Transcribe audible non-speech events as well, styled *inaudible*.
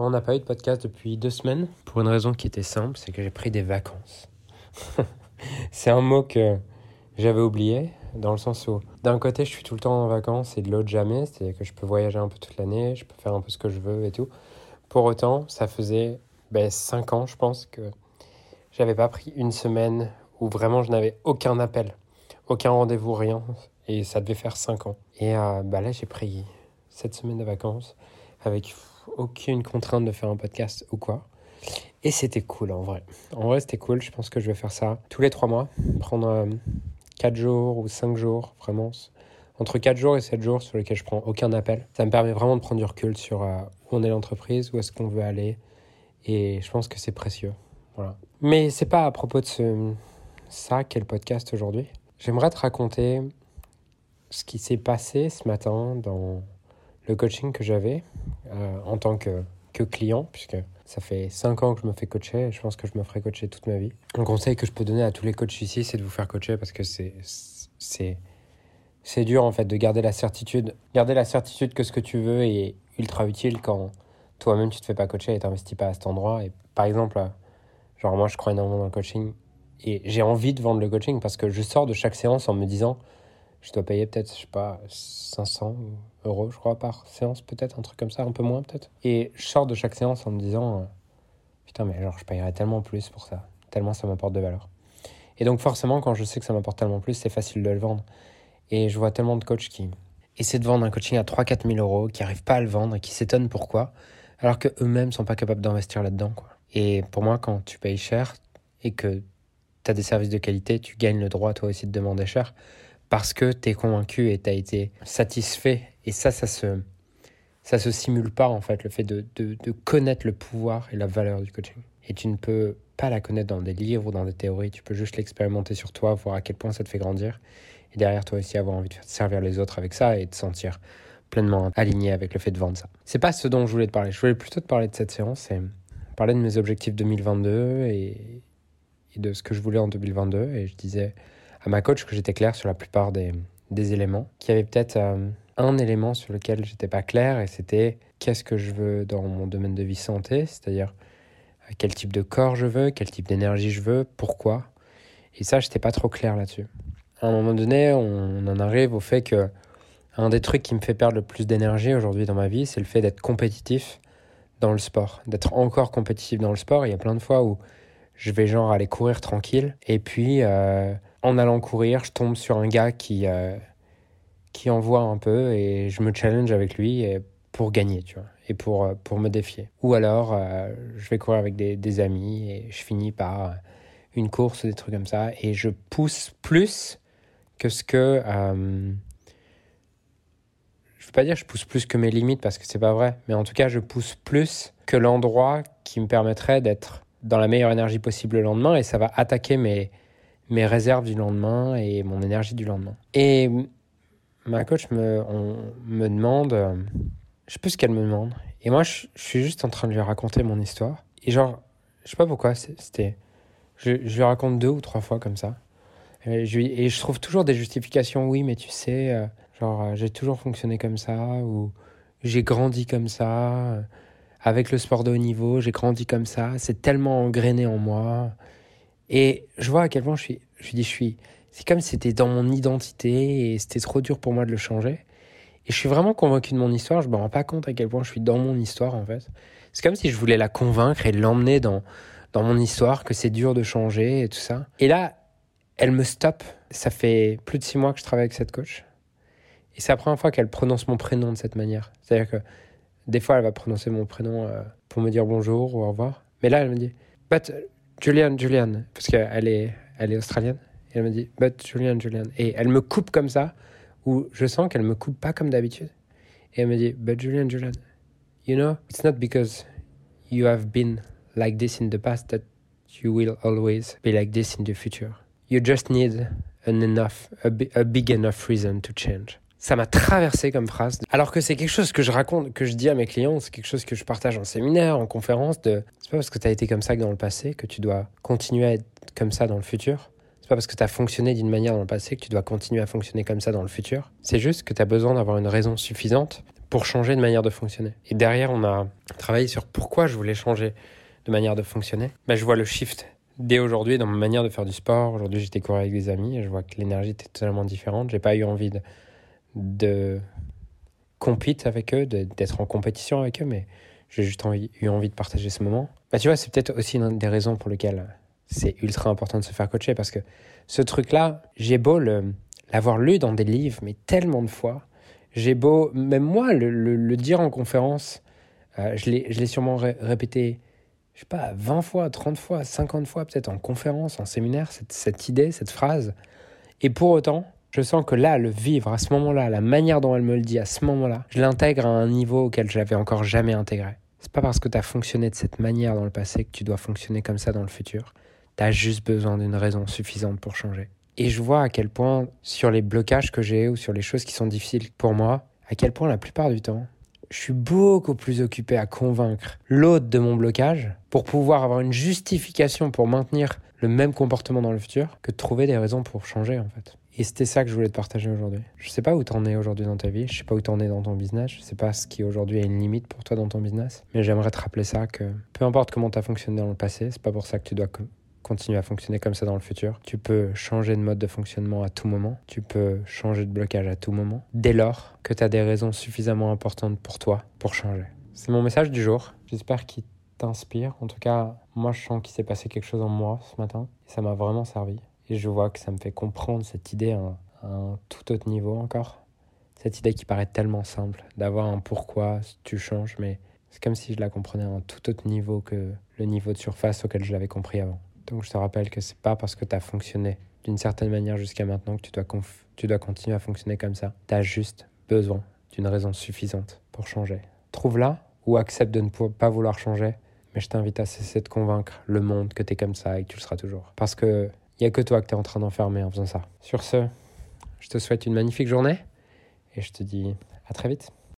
On n'a pas eu de podcast depuis deux semaines pour une raison qui était simple, c'est que j'ai pris des vacances. *laughs* c'est un mot que j'avais oublié, dans le sens où d'un côté je suis tout le temps en vacances et de l'autre jamais, c'est-à-dire que je peux voyager un peu toute l'année, je peux faire un peu ce que je veux et tout. Pour autant, ça faisait ben, cinq ans, je pense, que j'avais pas pris une semaine où vraiment je n'avais aucun appel, aucun rendez-vous, rien. Et ça devait faire cinq ans. Et euh, bah là, j'ai pris cette semaine de vacances avec aucune contrainte de faire un podcast ou quoi. Et c'était cool en vrai. En vrai, c'était cool. Je pense que je vais faire ça tous les trois mois. Prendre 4 euh, jours ou 5 jours, vraiment. Entre 4 jours et 7 jours sur lesquels je prends aucun appel. Ça me permet vraiment de prendre du recul sur euh, où on est l'entreprise, où est-ce qu'on veut aller. Et je pense que c'est précieux. Voilà. Mais c'est pas à propos de ce, ça qu'est le podcast aujourd'hui. J'aimerais te raconter ce qui s'est passé ce matin dans le coaching que j'avais euh, en tant que, que client, puisque ça fait 5 ans que je me fais coacher je pense que je me ferai coacher toute ma vie. Un conseil que je peux donner à tous les coachs ici, c'est de vous faire coacher parce que c'est, dur en fait de garder la certitude. Garder la certitude que ce que tu veux est ultra utile quand toi-même tu te fais pas coacher et t'investis pas à cet endroit. Et par exemple, genre moi je crois énormément dans le coaching et j'ai envie de vendre le coaching parce que je sors de chaque séance en me disant je dois payer peut-être, je sais pas, 500 euros, je crois, par séance, peut-être, un truc comme ça, un peu moins, peut-être. Et je sors de chaque séance en me disant, euh, putain, mais genre, je payerais tellement plus pour ça, tellement ça m'apporte de valeur. Et donc, forcément, quand je sais que ça m'apporte tellement plus, c'est facile de le vendre. Et je vois tellement de coachs qui essaient de vendre un coaching à 3-4 000 euros, qui n'arrivent pas à le vendre et qui s'étonnent pourquoi, alors qu'eux-mêmes sont pas capables d'investir là-dedans, quoi. Et pour moi, quand tu payes cher et que tu as des services de qualité, tu gagnes le droit, toi aussi, de demander cher parce que tu es convaincu et tu as été satisfait. Et ça, ça se, ça se simule pas, en fait, le fait de, de, connaître le pouvoir et la valeur du coaching. Et tu ne peux pas la connaître dans des livres ou dans des théories, tu peux juste l'expérimenter sur toi, voir à quel point ça te fait grandir. Et derrière, toi aussi, avoir envie de servir les autres avec ça et de sentir pleinement aligné avec le fait de vendre ça. C'est pas ce dont je voulais te parler. Je voulais plutôt te parler de cette séance et parler de mes objectifs 2022 et, et de ce que je voulais en 2022. Et je disais à ma coach que j'étais clair sur la plupart des, éléments, qu'il y avait peut-être euh, un élément sur lequel j'étais pas clair et c'était qu'est-ce que je veux dans mon domaine de vie santé, c'est-à-dire euh, quel type de corps je veux, quel type d'énergie je veux, pourquoi. Et ça, j'étais pas trop clair là-dessus. À un moment donné, on en arrive au fait que un des trucs qui me fait perdre le plus d'énergie aujourd'hui dans ma vie, c'est le fait d'être compétitif dans le sport, d'être encore compétitif dans le sport. Il y a plein de fois où je vais genre aller courir tranquille et puis euh, en allant courir, je tombe sur un gars qui, euh, qui envoie un peu et je me challenge avec lui pour gagner, tu vois, et pour, euh, pour me défier. Ou alors, euh, je vais courir avec des, des, amis et je finis par une course ou des trucs comme ça et je pousse plus que ce que. Euh, je veux pas dire je pousse plus que mes limites parce que c'est pas vrai, mais en tout cas, je pousse plus que l'endroit qui me permettrait d'être dans la meilleure énergie possible le lendemain et ça va attaquer mes mes réserves du lendemain et mon énergie du lendemain. Et ma coach me, me demande, euh, je sais plus ce qu'elle me demande. Et moi, je, suis juste en train de lui raconter mon histoire. Et genre, je sais pas pourquoi, c'était. Je, je, lui raconte deux ou trois fois comme ça. Et je, et je trouve toujours des justifications. Oui, mais tu sais, euh, genre, euh, j'ai toujours fonctionné comme ça, ou j'ai grandi comme ça. Avec le sport de haut niveau, j'ai grandi comme ça. C'est tellement engrainé en moi. Et je vois à quel point je suis, je dis, je suis, c'est comme si c'était dans mon identité et c'était trop dur pour moi de le changer. Et je suis vraiment convaincu de mon histoire, je me rends pas compte à quel point je suis dans mon histoire en fait. C'est comme si je voulais la convaincre et l'emmener dans, dans mon histoire, que c'est dur de changer et tout ça. Et là, elle me stoppe. Ça fait plus de six mois que je travaille avec cette coach. Et c'est la première fois qu'elle prononce mon prénom de cette manière. C'est-à-dire que des fois, elle va prononcer mon prénom euh, pour me dire bonjour ou au revoir. Mais là, elle me dit, Julian, Julian, parce qu'elle est, elle est australienne. Et elle me dit, but Julian, Julian. Et elle me coupe comme ça, où je sens qu'elle me coupe pas comme d'habitude. Et elle me dit, but Julian, Julian, you know, it's not because you have been like this in the past that you will always be like this in the future. You just need an enough, a, a big enough reason to change. Ça m'a traversé comme phrase. Alors que c'est quelque chose que je raconte, que je dis à mes clients, c'est quelque chose que je partage en séminaire, en conférence. De... C'est pas parce que tu as été comme ça que dans le passé que tu dois continuer à être comme ça dans le futur. C'est pas parce que tu as fonctionné d'une manière dans le passé que tu dois continuer à fonctionner comme ça dans le futur. C'est juste que tu as besoin d'avoir une raison suffisante pour changer de manière de fonctionner. Et derrière, on a travaillé sur pourquoi je voulais changer de manière de fonctionner. Ben, je vois le shift dès aujourd'hui dans ma manière de faire du sport. Aujourd'hui, j'étais courir avec des amis et je vois que l'énergie était totalement différente. J'ai pas eu envie de, de compete avec eux, d'être en compétition avec eux, mais j'ai juste eu envie de partager ce moment. Bah, tu vois, c'est peut-être aussi une des raisons pour lesquelles c'est ultra important de se faire coacher parce que ce truc-là, j'ai beau l'avoir lu dans des livres, mais tellement de fois, j'ai beau, même moi, le, dire en conférence, euh, je l'ai sûrement répété, je sais pas, 20 fois, 30 fois, 50 fois, peut-être en conférence, en séminaire, cette idée, cette phrase. Et pour autant, je sens que là, le vivre à ce moment-là, la manière dont elle me le dit à ce moment-là, je l'intègre à un niveau auquel je l'avais encore jamais intégré. C'est pas parce que tu as fonctionné de cette manière dans le passé que tu dois fonctionner comme ça dans le futur. Tu as juste besoin d'une raison suffisante pour changer. Et je vois à quel point, sur les blocages que j'ai ou sur les choses qui sont difficiles pour moi, à quel point la plupart du temps, je suis beaucoup plus occupé à convaincre l'autre de mon blocage pour pouvoir avoir une justification pour maintenir le même comportement dans le futur que de trouver des raisons pour changer en fait. Et c'était ça que je voulais te partager aujourd'hui. Je sais pas où t'en es aujourd'hui dans ta vie, je sais pas où t'en es dans ton business, je sais pas ce qui aujourd'hui a une limite pour toi dans ton business, mais j'aimerais te rappeler ça que peu importe comment t'as fonctionné dans le passé, c'est pas pour ça que tu dois continuer à fonctionner comme ça dans le futur. Tu peux changer de mode de fonctionnement à tout moment, tu peux changer de blocage à tout moment, dès lors que tu as des raisons suffisamment importantes pour toi pour changer. C'est mon message du jour. J'espère qu'il t'inspire. En tout cas, moi je sens qu'il s'est passé quelque chose en moi ce matin et ça m'a vraiment servi. Et je vois que ça me fait comprendre cette idée à un, tout autre niveau encore. Cette idée qui paraît tellement simple, d'avoir un pourquoi tu changes, mais c'est comme si je la comprenais à un tout autre niveau que le niveau de surface auquel je l'avais compris avant. Donc je te rappelle que c'est pas parce que tu as fonctionné d'une certaine manière jusqu'à maintenant que tu dois, tu dois continuer à fonctionner comme ça. Tu as juste besoin d'une raison suffisante pour changer. Trouve-la ou accepte de ne pas vouloir changer, mais je t'invite à cesser de convaincre le monde que tu es comme ça et que tu le seras toujours. Parce que il n'y a que toi que tu es en train d'enfermer en faisant ça. Sur ce, je te souhaite une magnifique journée et je te dis à très vite.